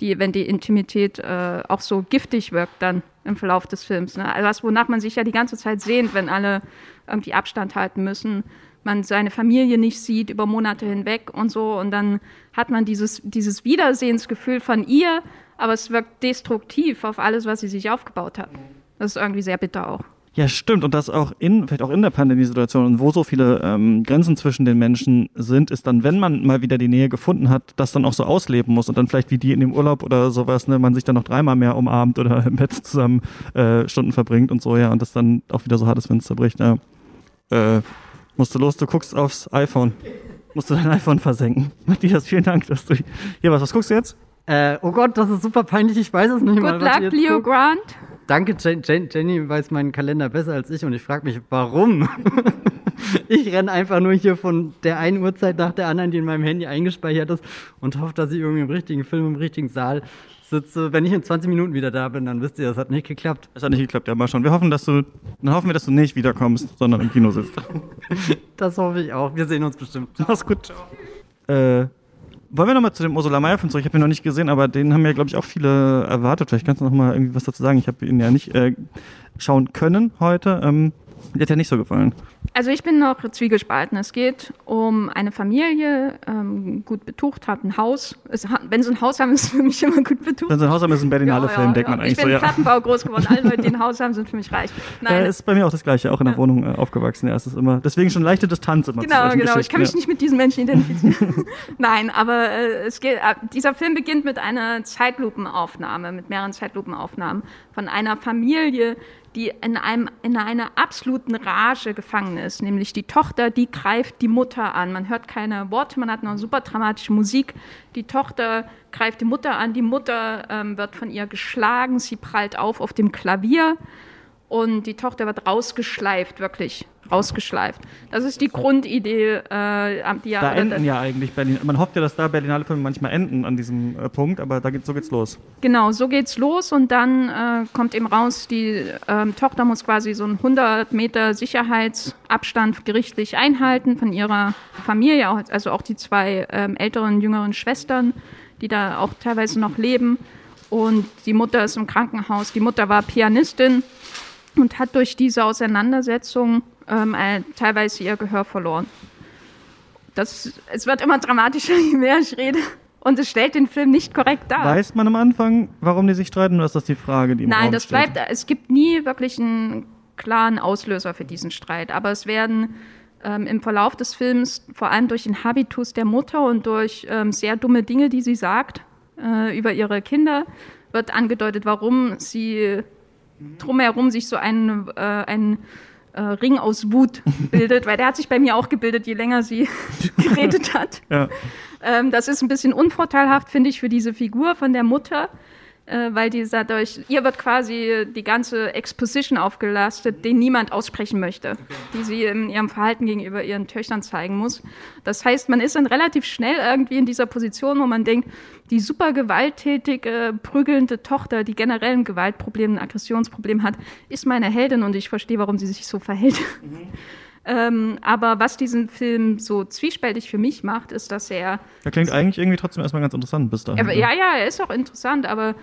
S2: die, wenn die Intimität äh, auch so giftig wirkt dann im Verlauf des Films. Ne? Also was, wonach man sich ja die ganze Zeit sehnt, wenn alle irgendwie Abstand halten müssen, man seine Familie nicht sieht über Monate hinweg und so und dann hat man dieses, dieses Wiedersehensgefühl von ihr, aber es wirkt destruktiv auf alles, was sie sich aufgebaut hat. Das ist irgendwie sehr bitter auch.
S1: Ja, stimmt. Und das auch in, vielleicht auch in der Pandemiesituation und wo so viele ähm, Grenzen zwischen den Menschen sind, ist dann, wenn man mal wieder die Nähe gefunden hat, das dann auch so ausleben muss und dann vielleicht wie die in dem Urlaub oder sowas, ne, man sich dann noch dreimal mehr umarmt oder im Bett zusammen äh, Stunden verbringt und so, ja, und das dann auch wieder so hart ist, wenn es zerbricht, ja. Äh, musst du los, du guckst aufs iPhone. Musst du dein iPhone versenken. Matthias, vielen Dank, dass du hier was. Was guckst du jetzt?
S3: Äh, oh Gott, das ist super peinlich, ich weiß es nicht mal.
S2: Good luck, Leo
S3: guckt.
S2: Grant.
S3: Danke, Jen, Jen, Jenny weiß meinen Kalender besser als ich und ich frage mich, warum? ich renne einfach nur hier von der einen Uhrzeit nach der anderen, die in meinem Handy eingespeichert ist und hoffe, dass ich irgendwie im richtigen Film, im richtigen Saal sitze. Wenn ich in 20 Minuten wieder da bin, dann wisst ihr, das hat nicht geklappt.
S1: Es hat nicht geklappt, ja, mal schauen. Wir hoffen, dass du, dann hoffen wir, dass du nicht wiederkommst, sondern im Kino sitzt.
S3: Das hoffe ich auch. Wir sehen uns bestimmt.
S1: Mach's gut. Ciao. Äh, wollen wir nochmal zu dem Ursula Meyer-Film zurück? Ich habe ihn noch nicht gesehen, aber den haben ja, glaube ich, auch viele erwartet. Vielleicht kannst du noch mal irgendwie was dazu sagen. Ich habe ihn ja nicht äh, schauen können heute. Ähm, mir hat ja nicht so gefallen.
S2: Also ich bin noch zwiegespalten. Es geht um eine Familie, ähm, gut betucht, hat ein Haus. Es, wenn sie ein Haus haben, ist es für mich immer gut betucht.
S1: Wenn sie ein Haus haben, ist es ein Berlinale-Film, ja, denkt man eigentlich
S2: ich bin
S1: so.
S2: Ja. Plattenbau groß geworden. Alle Leute, die ein Haus haben, sind für mich reich.
S1: Nein. Äh, ist bei mir auch das Gleiche, auch in der ja. Wohnung äh, aufgewachsen. Ja, es ist immer, deswegen schon leichte Distanz immer
S2: Genau, genau. Ich kann mich nicht mit diesen Menschen identifizieren. Nein, aber äh, es geht, äh, dieser Film beginnt mit einer Zeitlupenaufnahme, mit mehreren Zeitlupenaufnahmen von einer Familie, die in, einem, in einer absoluten Rage gefangen ist. Nämlich die Tochter, die greift die Mutter an. Man hört keine Worte, man hat noch super dramatische Musik. Die Tochter greift die Mutter an, die Mutter ähm, wird von ihr geschlagen, sie prallt auf auf dem Klavier und die Tochter wird rausgeschleift, wirklich rausgeschleift. Das ist die Grundidee, äh,
S1: die ja. Da enden ja eigentlich Berlin. Man hofft ja, dass da Berlinale Filme manchmal enden an diesem äh, Punkt, aber da geht, so geht's los.
S2: Genau, so geht's los und dann äh, kommt eben raus, die ähm, Tochter muss quasi so einen 100 Meter Sicherheitsabstand gerichtlich einhalten von ihrer Familie, also auch die zwei ähm, älteren, jüngeren Schwestern, die da auch teilweise noch leben. Und die Mutter ist im Krankenhaus. Die Mutter war Pianistin und hat durch diese Auseinandersetzung ähm, äh, teilweise ihr Gehör verloren. Das, es wird immer dramatischer, je mehr ich rede. Und es stellt den Film nicht korrekt dar.
S1: Weiß man am Anfang, warum die sich streiten, oder ist das die Frage, die im
S2: Nein,
S1: Raum
S2: das
S1: steht?
S2: bleibt, es gibt nie wirklich einen klaren Auslöser für diesen Streit. Aber es werden ähm, im Verlauf des Films, vor allem durch den Habitus der Mutter und durch ähm, sehr dumme Dinge, die sie sagt äh, über ihre Kinder, wird angedeutet, warum sie drumherum sich so ein, äh, ein äh, Ring aus Wut bildet, weil der hat sich bei mir auch gebildet, je länger sie geredet hat. Ja. Ähm, das ist ein bisschen unvorteilhaft, finde ich, für diese Figur von der Mutter, äh, weil die dadurch, ihr wird quasi die ganze Exposition aufgelastet, den niemand aussprechen möchte, die sie in ihrem Verhalten gegenüber ihren Töchtern zeigen muss. Das heißt, man ist dann relativ schnell irgendwie in dieser Position, wo man denkt, die super gewalttätige, prügelnde Tochter, die generell ein Gewaltproblem, ein Aggressionsproblem hat, ist meine Heldin und ich verstehe, warum sie sich so verhält. Mhm. Ähm, aber was diesen Film so zwiespältig für mich macht, ist, dass er.
S1: Er klingt eigentlich irgendwie trotzdem erstmal ganz interessant bis dahin.
S2: Er, ja, ja, er ist auch interessant, aber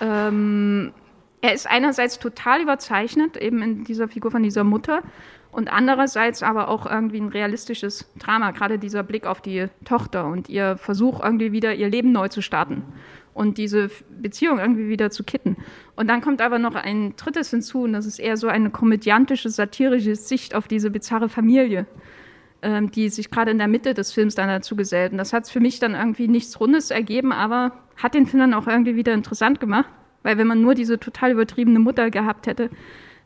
S2: ähm, er ist einerseits total überzeichnet, eben in dieser Figur von dieser Mutter, und andererseits aber auch irgendwie ein realistisches Drama, gerade dieser Blick auf die Tochter und ihr Versuch, irgendwie wieder ihr Leben neu zu starten und diese Beziehung irgendwie wieder zu kitten. Und dann kommt aber noch ein drittes hinzu, und das ist eher so eine komödiantische, satirische Sicht auf diese bizarre Familie, ähm, die sich gerade in der Mitte des Films dann dazu gesellt. Und das hat für mich dann irgendwie nichts Rundes ergeben, aber hat den Film dann auch irgendwie wieder interessant gemacht, weil wenn man nur diese total übertriebene Mutter gehabt hätte,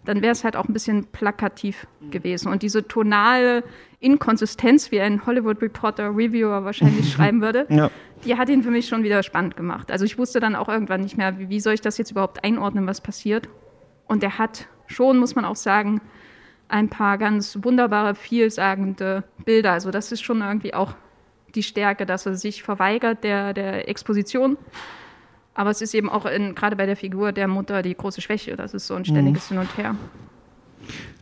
S2: dann wäre es halt auch ein bisschen plakativ gewesen. Und diese tonale Inkonsistenz, wie ein Hollywood Reporter Reviewer wahrscheinlich schreiben würde, ja. die hat ihn für mich schon wieder spannend gemacht. Also ich wusste dann auch irgendwann nicht mehr, wie, wie soll ich das jetzt überhaupt einordnen, was passiert. Und er hat schon, muss man auch sagen, ein paar ganz wunderbare, vielsagende Bilder. Also das ist schon irgendwie auch die Stärke, dass er sich verweigert der, der Exposition aber es ist eben auch in, gerade bei der Figur der Mutter die große Schwäche. Das ist so ein ständiges mhm. Hin und Her.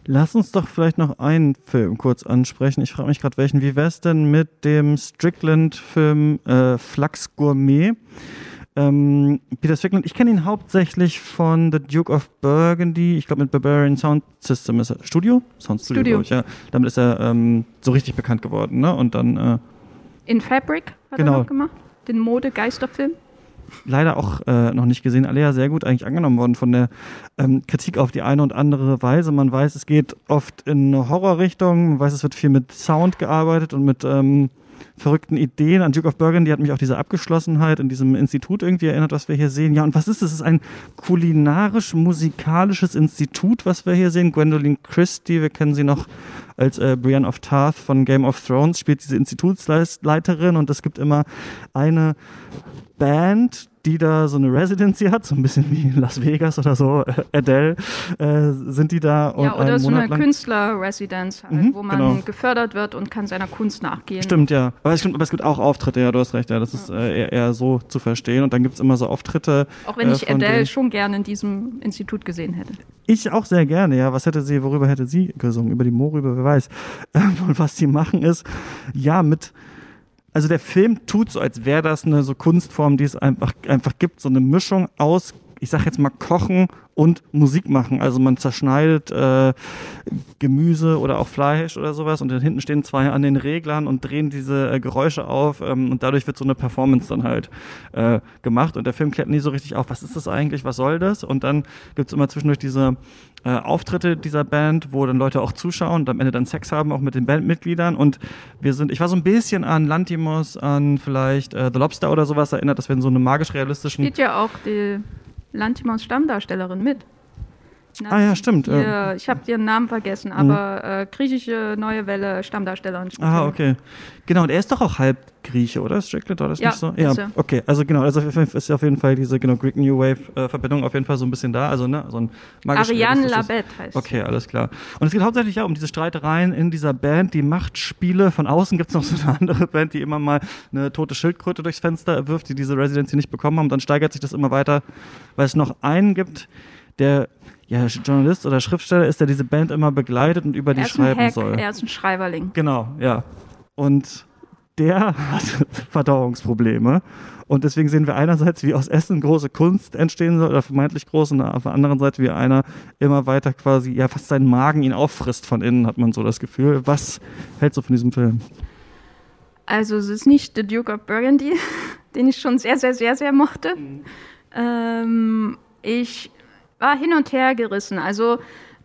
S1: Lass uns doch vielleicht noch einen Film kurz ansprechen. Ich frage mich gerade, welchen. Wie wäre es denn mit dem Strickland-Film äh, Flux Gourmet? Ähm, Peter Strickland, ich kenne ihn hauptsächlich von The Duke of Burgundy, ich glaube mit Barbarian Sound System ist er. Studio? Sound Studio, Studio. Ich, ja. Damit ist er ähm, so richtig bekannt geworden, ne? Und dann. Äh,
S2: In Fabric hat genau. er noch gemacht, den Mode-Geisterfilm
S1: leider auch äh, noch nicht gesehen. Alle ja sehr gut eigentlich angenommen worden von der ähm, Kritik auf die eine und andere Weise. Man weiß, es geht oft in eine Horrorrichtung. Man weiß, es wird viel mit Sound gearbeitet und mit ähm, verrückten Ideen. An Duke of Burgundy hat mich auch diese Abgeschlossenheit in diesem Institut irgendwie erinnert, was wir hier sehen. Ja, und was ist es? Es ist ein kulinarisch-musikalisches Institut, was wir hier sehen. Gwendolyn Christie, wir kennen sie noch als äh, Brienne of Tarth von Game of Thrones, spielt diese Institutsleiterin und es gibt immer eine Band, die da so eine Residency hat, so ein bisschen wie in Las Vegas oder so, äh, Adele, äh, sind die da
S2: und Ja, oder so Monat eine Künstler-Residenz, halt, mhm, wo man genau. gefördert wird und kann seiner Kunst nachgehen.
S1: Stimmt, ja. Aber es, aber es gibt auch Auftritte, ja, du hast recht, ja, das ist äh, eher, eher, so zu verstehen und dann gibt es immer so Auftritte.
S2: Auch wenn ich Adele denen. schon gerne in diesem Institut gesehen hätte.
S1: Ich auch sehr gerne, ja. Was hätte sie, worüber hätte sie gesungen? Über die Moorrübe, wer weiß. Und was sie machen ist, ja, mit also der Film tut so, als wäre das eine so Kunstform, die es einfach, einfach gibt, so eine Mischung aus, ich sag jetzt mal, Kochen und Musik machen. Also man zerschneidet äh, Gemüse oder auch Fleisch oder sowas und dann hinten stehen zwei an den Reglern und drehen diese äh, Geräusche auf ähm, und dadurch wird so eine Performance dann halt äh, gemacht und der Film klärt nie so richtig auf, was ist das eigentlich, was soll das? Und dann gibt's immer zwischendurch diese äh, Auftritte dieser Band, wo dann Leute auch zuschauen und am Ende dann Sex haben, auch mit den Bandmitgliedern und wir sind, ich war so ein bisschen an Lantimos, an vielleicht äh, The Lobster oder sowas erinnert, dass wir in so einem magisch-realistischen...
S2: Geht ja auch die Lantimos Stammdarstellerin mit.
S1: Na, ah ja, stimmt.
S2: Hier, ich habe ihren Namen vergessen, mhm. aber äh, griechische Neue Welle Stammdarstellerin.
S1: Ah, okay. Genau, und er ist doch auch halb Grieche, oder? Strickland, war das
S2: ja,
S1: nicht so? Ja, okay. Also genau, also ist auf jeden Fall diese genau, Greek New Wave äh, Verbindung auf jeden Fall so ein bisschen da. Also ne, so ein
S2: Ariane Labette heißt
S1: Okay, alles klar. Und es geht hauptsächlich ja um diese Streitereien in dieser Band, die Machtspiele. Von außen gibt es noch so eine andere Band, die immer mal eine tote Schildkröte durchs Fenster wirft, die diese Residency nicht bekommen haben. Und dann steigert sich das immer weiter, weil es noch einen gibt, der ja, Journalist oder Schriftsteller ist, der diese Band immer begleitet und über die schreiben
S2: Hack,
S1: soll.
S2: Er ist ein Schreiberling.
S1: Genau, ja. Und der hat Verdauungsprobleme. Und deswegen sehen wir einerseits, wie aus Essen große Kunst entstehen soll, oder vermeintlich groß, und auf der anderen Seite, wie einer immer weiter quasi, ja, fast seinen Magen ihn auffrisst von innen, hat man so das Gefühl. Was hältst du von diesem Film?
S2: Also, es ist nicht The Duke of Burgundy, den ich schon sehr, sehr, sehr, sehr mochte. Mhm. Ähm, ich war hin und her gerissen. Also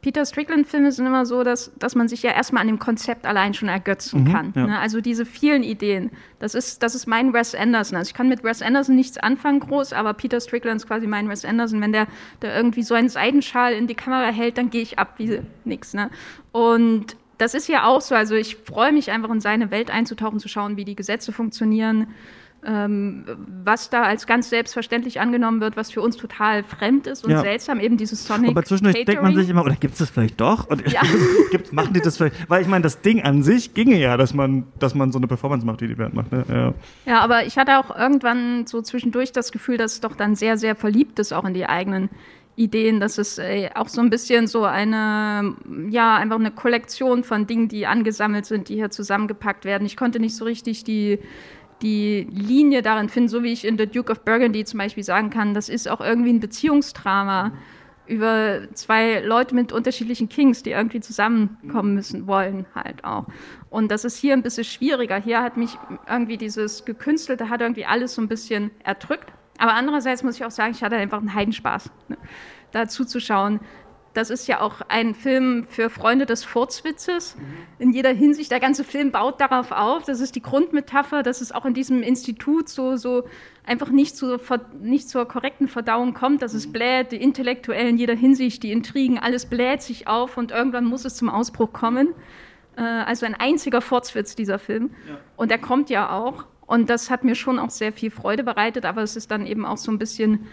S2: Peter Strickland-Filme sind immer so, dass, dass man sich ja erstmal an dem Konzept allein schon ergötzen mhm, kann. Ja. Ne? Also diese vielen Ideen. Das ist, das ist mein Wes Anderson. Also ich kann mit Wes Anderson nichts anfangen groß, aber Peter Strickland ist quasi mein Wes Anderson. Wenn der, der irgendwie so einen Seidenschal in die Kamera hält, dann gehe ich ab wie nix. Ne? Und das ist ja auch so. Also ich freue mich einfach in seine Welt einzutauchen, zu schauen, wie die Gesetze funktionieren was da als ganz selbstverständlich angenommen wird, was für uns total fremd ist und ja. seltsam, eben dieses Sonic.
S1: Aber zwischendurch Catering. denkt man sich immer, oder gibt es das vielleicht doch? Und ja. gibt's, machen die das vielleicht? Weil ich meine, das Ding an sich ginge ja, dass man, dass man so eine Performance macht, wie die Band macht. Ne?
S2: Ja. ja, aber ich hatte auch irgendwann so zwischendurch das Gefühl, dass es doch dann sehr, sehr verliebt ist, auch in die eigenen Ideen, dass es äh, auch so ein bisschen so eine, ja, einfach eine Kollektion von Dingen, die angesammelt sind, die hier zusammengepackt werden. Ich konnte nicht so richtig die die Linie darin finden, so wie ich in The Duke of Burgundy zum Beispiel sagen kann, das ist auch irgendwie ein Beziehungsdrama über zwei Leute mit unterschiedlichen Kings, die irgendwie zusammenkommen müssen, wollen halt auch. Und das ist hier ein bisschen schwieriger. Hier hat mich irgendwie dieses Gekünstelte hat irgendwie alles so ein bisschen erdrückt. Aber andererseits muss ich auch sagen, ich hatte einfach einen Heidenspaß, ne, da zuzuschauen, das ist ja auch ein Film für Freunde des Furzwitzes. In jeder Hinsicht, der ganze Film baut darauf auf. Das ist die Grundmetapher, dass es auch in diesem Institut so, so einfach nicht, zu, nicht zur korrekten Verdauung kommt, dass es bläht, die Intellektuellen in jeder Hinsicht, die Intrigen, alles bläht sich auf und irgendwann muss es zum Ausbruch kommen. Äh, also ein einziger Furzwitz, dieser Film. Ja. Und er kommt ja auch. Und das hat mir schon auch sehr viel Freude bereitet, aber es ist dann eben auch so ein bisschen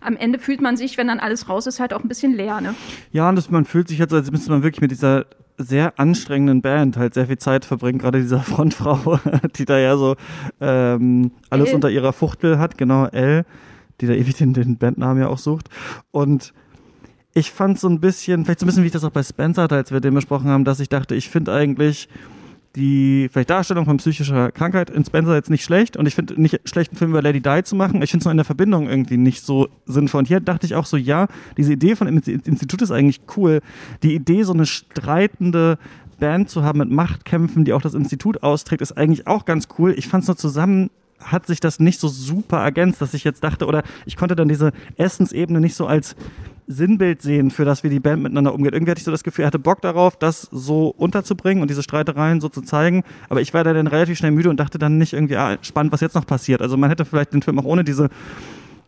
S2: am Ende fühlt man sich, wenn dann alles raus ist, halt auch ein bisschen leer. Ne?
S1: Ja, und das, man fühlt sich halt so, als müsste man wirklich mit dieser sehr anstrengenden Band halt sehr viel Zeit verbringen, gerade dieser Frontfrau, die da ja so ähm, alles L. unter ihrer Fuchtel hat, genau, L, die da ewig den, den Bandnamen ja auch sucht. Und ich fand so ein bisschen, vielleicht so ein bisschen wie ich das auch bei Spencer hatte, als wir den besprochen haben, dass ich dachte, ich finde eigentlich, die vielleicht Darstellung von psychischer Krankheit in Spencer jetzt nicht schlecht und ich finde nicht schlecht, einen Film über Lady Di zu machen. Ich finde es nur in der Verbindung irgendwie nicht so sinnvoll. Und hier dachte ich auch so, ja, diese Idee von dem Institut ist eigentlich cool. Die Idee, so eine streitende Band zu haben mit Machtkämpfen, die auch das Institut austrägt, ist eigentlich auch ganz cool. Ich fand es nur zusammen hat sich das nicht so super ergänzt, dass ich jetzt dachte, oder ich konnte dann diese Essensebene nicht so als Sinnbild sehen, für das wie die Band miteinander umgeht. Irgendwie hatte ich so das Gefühl, er hatte Bock darauf, das so unterzubringen und diese Streitereien so zu zeigen. Aber ich war da dann relativ schnell müde und dachte dann nicht irgendwie, ah, spannend, was jetzt noch passiert. Also man hätte vielleicht den Film auch ohne diese,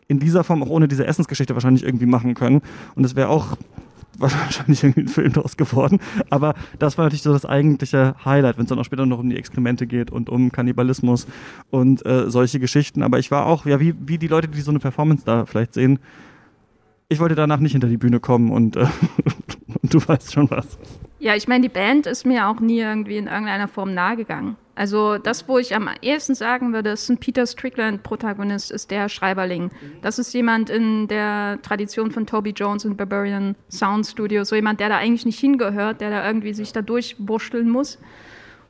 S1: in dieser Form auch ohne diese Essensgeschichte wahrscheinlich irgendwie machen können. Und es wäre auch wahrscheinlich irgendwie ein Film daraus geworden. Aber das war natürlich so das eigentliche Highlight, wenn es dann auch später noch um die Exkremente geht und um Kannibalismus und äh, solche Geschichten. Aber ich war auch, ja, wie, wie die Leute, die so eine Performance da vielleicht sehen, ich wollte danach nicht hinter die Bühne kommen und, äh, und du weißt schon was.
S2: Ja, ich meine, die Band ist mir auch nie irgendwie in irgendeiner Form nahegegangen. Also das, wo ich am ehesten sagen würde, ist ein Peter Strickland-Protagonist, ist der Schreiberling. Das ist jemand in der Tradition von Toby Jones und Barbarian Sound Studio, so jemand, der da eigentlich nicht hingehört, der da irgendwie sich da durchwurschteln muss.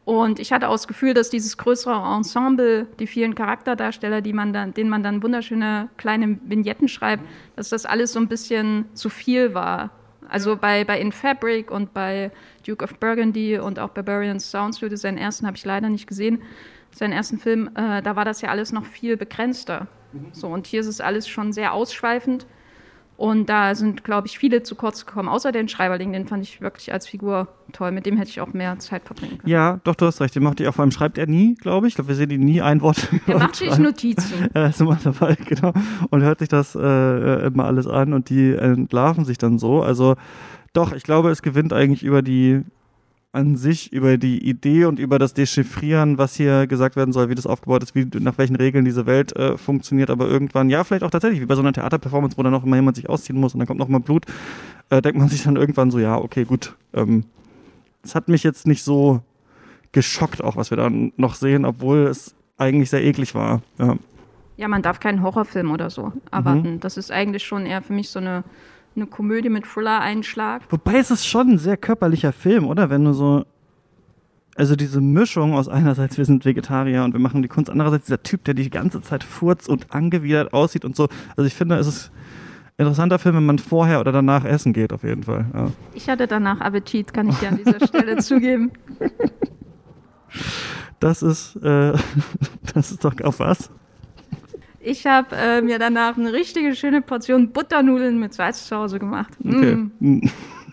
S2: Und ich hatte auch das Gefühl, dass dieses größere Ensemble, die vielen Charakterdarsteller, die man dann, denen man dann wunderschöne kleine Vignetten schreibt, dass das alles so ein bisschen zu viel war. Also bei, bei In Fabric und bei Duke of Burgundy und auch Barbarian Sound Studio, seinen ersten habe ich leider nicht gesehen, seinen ersten Film, äh, da war das ja alles noch viel begrenzter. So, und hier ist es alles schon sehr ausschweifend. Und da sind, glaube ich, viele zu kurz gekommen, außer den Schreiberling, den fand ich wirklich als Figur toll. Mit dem hätte ich auch mehr Zeit verbringen können.
S1: Ja, doch, du hast recht. Den macht die auch, vor allem schreibt er nie, glaube ich. Ich glaube, wir sehen ihn nie ein Wort.
S2: Er macht sich Notizen.
S1: Er ist immer dabei, genau. Und hört sich das äh, immer alles an und die entlarven sich dann so. Also doch, ich glaube, es gewinnt eigentlich über die an sich, über die Idee und über das Dechiffrieren, was hier gesagt werden soll, wie das aufgebaut ist, wie nach welchen Regeln diese Welt äh, funktioniert, aber irgendwann, ja, vielleicht auch tatsächlich, wie bei so einer Theaterperformance, wo dann noch immer jemand sich ausziehen muss und dann kommt noch mal Blut, äh, denkt man sich dann irgendwann so, ja, okay, gut. Ähm, es hat mich jetzt nicht so geschockt, auch was wir da noch sehen, obwohl es eigentlich sehr eklig war. Ja,
S2: ja man darf keinen Horrorfilm oder so erwarten. Mhm. Das ist eigentlich schon eher für mich so eine eine Komödie mit Thriller-Einschlag.
S1: Wobei es ist schon ein sehr körperlicher Film, oder? Wenn du so. Also diese Mischung aus einerseits, wir sind Vegetarier und wir machen die Kunst, andererseits dieser Typ, der die ganze Zeit furzt und angewidert aussieht und so. Also ich finde, es ist ein interessanter Film, wenn man vorher oder danach essen geht, auf jeden Fall. Ja.
S2: Ich hatte danach Appetit, kann ich dir an dieser Stelle zugeben.
S1: Das ist, äh, das ist doch auf was?
S2: Ich habe äh, mir danach eine richtige schöne Portion Butternudeln mit Salz zu Hause gemacht.
S1: Okay. Mm.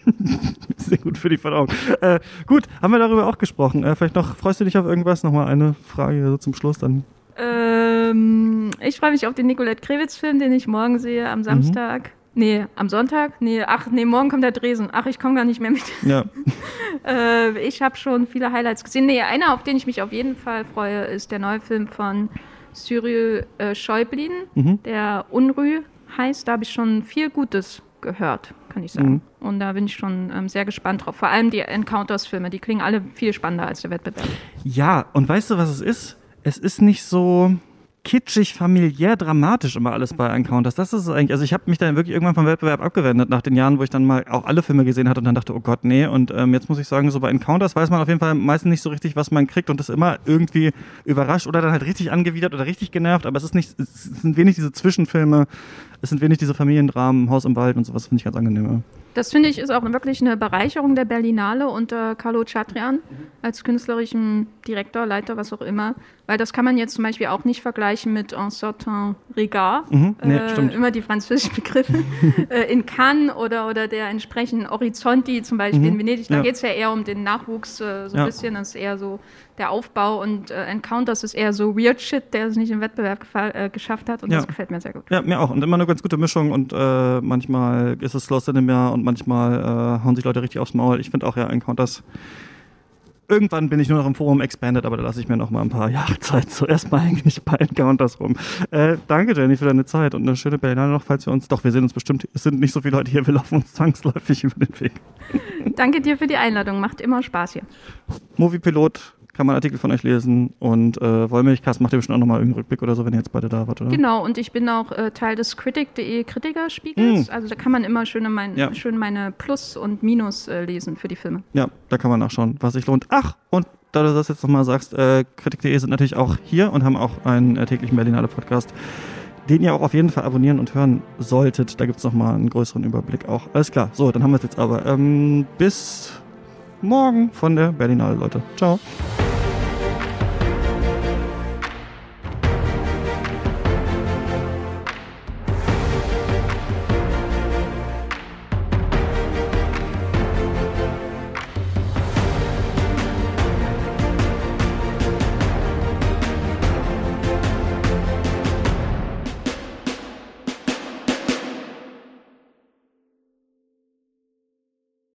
S1: Sehr gut für die Verdauung. Äh, gut, haben wir darüber auch gesprochen. Äh, vielleicht noch, freust du dich auf irgendwas? Nochmal eine Frage so zum Schluss dann.
S2: Ähm, ich freue mich auf den Nicolette Krewitz-Film, den ich morgen sehe am mhm. Samstag. Mhm. Nee, am Sonntag? Nee, ach, nee, morgen kommt der Dresen. Ach, ich komme gar nicht mehr mit.
S1: Ja.
S2: äh, ich habe schon viele Highlights gesehen. Nee, einer, auf den ich mich auf jeden Fall freue, ist der neue Film von Cyril äh, Schäublin, mhm. der Unrü heißt. Da habe ich schon viel Gutes gehört, kann ich sagen. Mhm. Und da bin ich schon ähm, sehr gespannt drauf. Vor allem die Encounters-Filme, die klingen alle viel spannender als der Wettbewerb.
S1: Ja, und weißt du, was es ist? Es ist nicht so kitschig, familiär, dramatisch immer alles bei Encounters. Das ist eigentlich. Also ich habe mich dann wirklich irgendwann vom Wettbewerb abgewendet, nach den Jahren, wo ich dann mal auch alle Filme gesehen hatte und dann dachte, oh Gott, nee. Und ähm, jetzt muss ich sagen, so bei Encounters weiß man auf jeden Fall meistens nicht so richtig, was man kriegt und ist immer irgendwie überrascht oder dann halt richtig angewidert oder richtig genervt. Aber es ist nicht, es sind wenig diese Zwischenfilme, es sind wenig diese Familiendramen, Haus im Wald und sowas, finde ich ganz angenehm. Ja.
S2: Das finde ich ist auch wirklich eine Bereicherung der Berlinale unter Carlo Chatrian mhm. als künstlerischen Direktor, Leiter, was auch immer. Weil das kann man jetzt zum Beispiel auch nicht vergleichen mit Un certain regard. Mhm, nee, äh, immer die französischen Begriffe. äh, in Cannes oder, oder der entsprechenden Horizonti zum Beispiel mhm, in Venedig. Da ja. geht es ja eher um den Nachwuchs äh, so ein ja. bisschen. Das ist eher so der Aufbau und äh, Encounters ist eher so Weird Shit, der es nicht im Wettbewerb äh, geschafft hat und ja. das gefällt mir sehr gut.
S1: Ja, mir auch. Und immer eine ganz gute Mischung und äh, manchmal ist es Lost in dem Jahr und manchmal äh, hauen sich Leute richtig aufs Maul. Ich finde auch ja Encounters irgendwann bin ich nur noch im Forum expanded, aber da lasse ich mir noch mal ein paar Jahre Zeit. So erstmal eigentlich bei Encounters rum. Äh, danke, Jenny, für deine Zeit und eine schöne Berlinale noch, falls wir uns, doch, wir sehen uns bestimmt, es sind nicht so viele Leute hier, wir laufen uns zwangsläufig über den Weg.
S2: Danke dir für die Einladung, macht immer Spaß hier.
S1: Moviepilot kann man Artikel von euch lesen. Und äh, Wollmilchkast macht ihr bestimmt auch nochmal irgendeinen Rückblick oder so, wenn ihr jetzt beide da wart, oder?
S2: Genau, und ich bin auch äh, Teil des Critic.de Kritikerspiegels. Mm. Also da kann man immer schön, mein, ja. schön meine Plus und Minus äh, lesen für die Filme.
S1: Ja, da kann man nachschauen, was sich lohnt. Ach, und da du das jetzt nochmal sagst, äh, Critic.de sind natürlich auch hier und haben auch einen äh, täglichen Berlinale Podcast den ihr auch auf jeden Fall abonnieren und hören solltet. Da gibt es nochmal einen größeren Überblick auch. Alles klar, so, dann haben wir es jetzt aber. Ähm, bis morgen von der Berlinale, Leute. Ciao.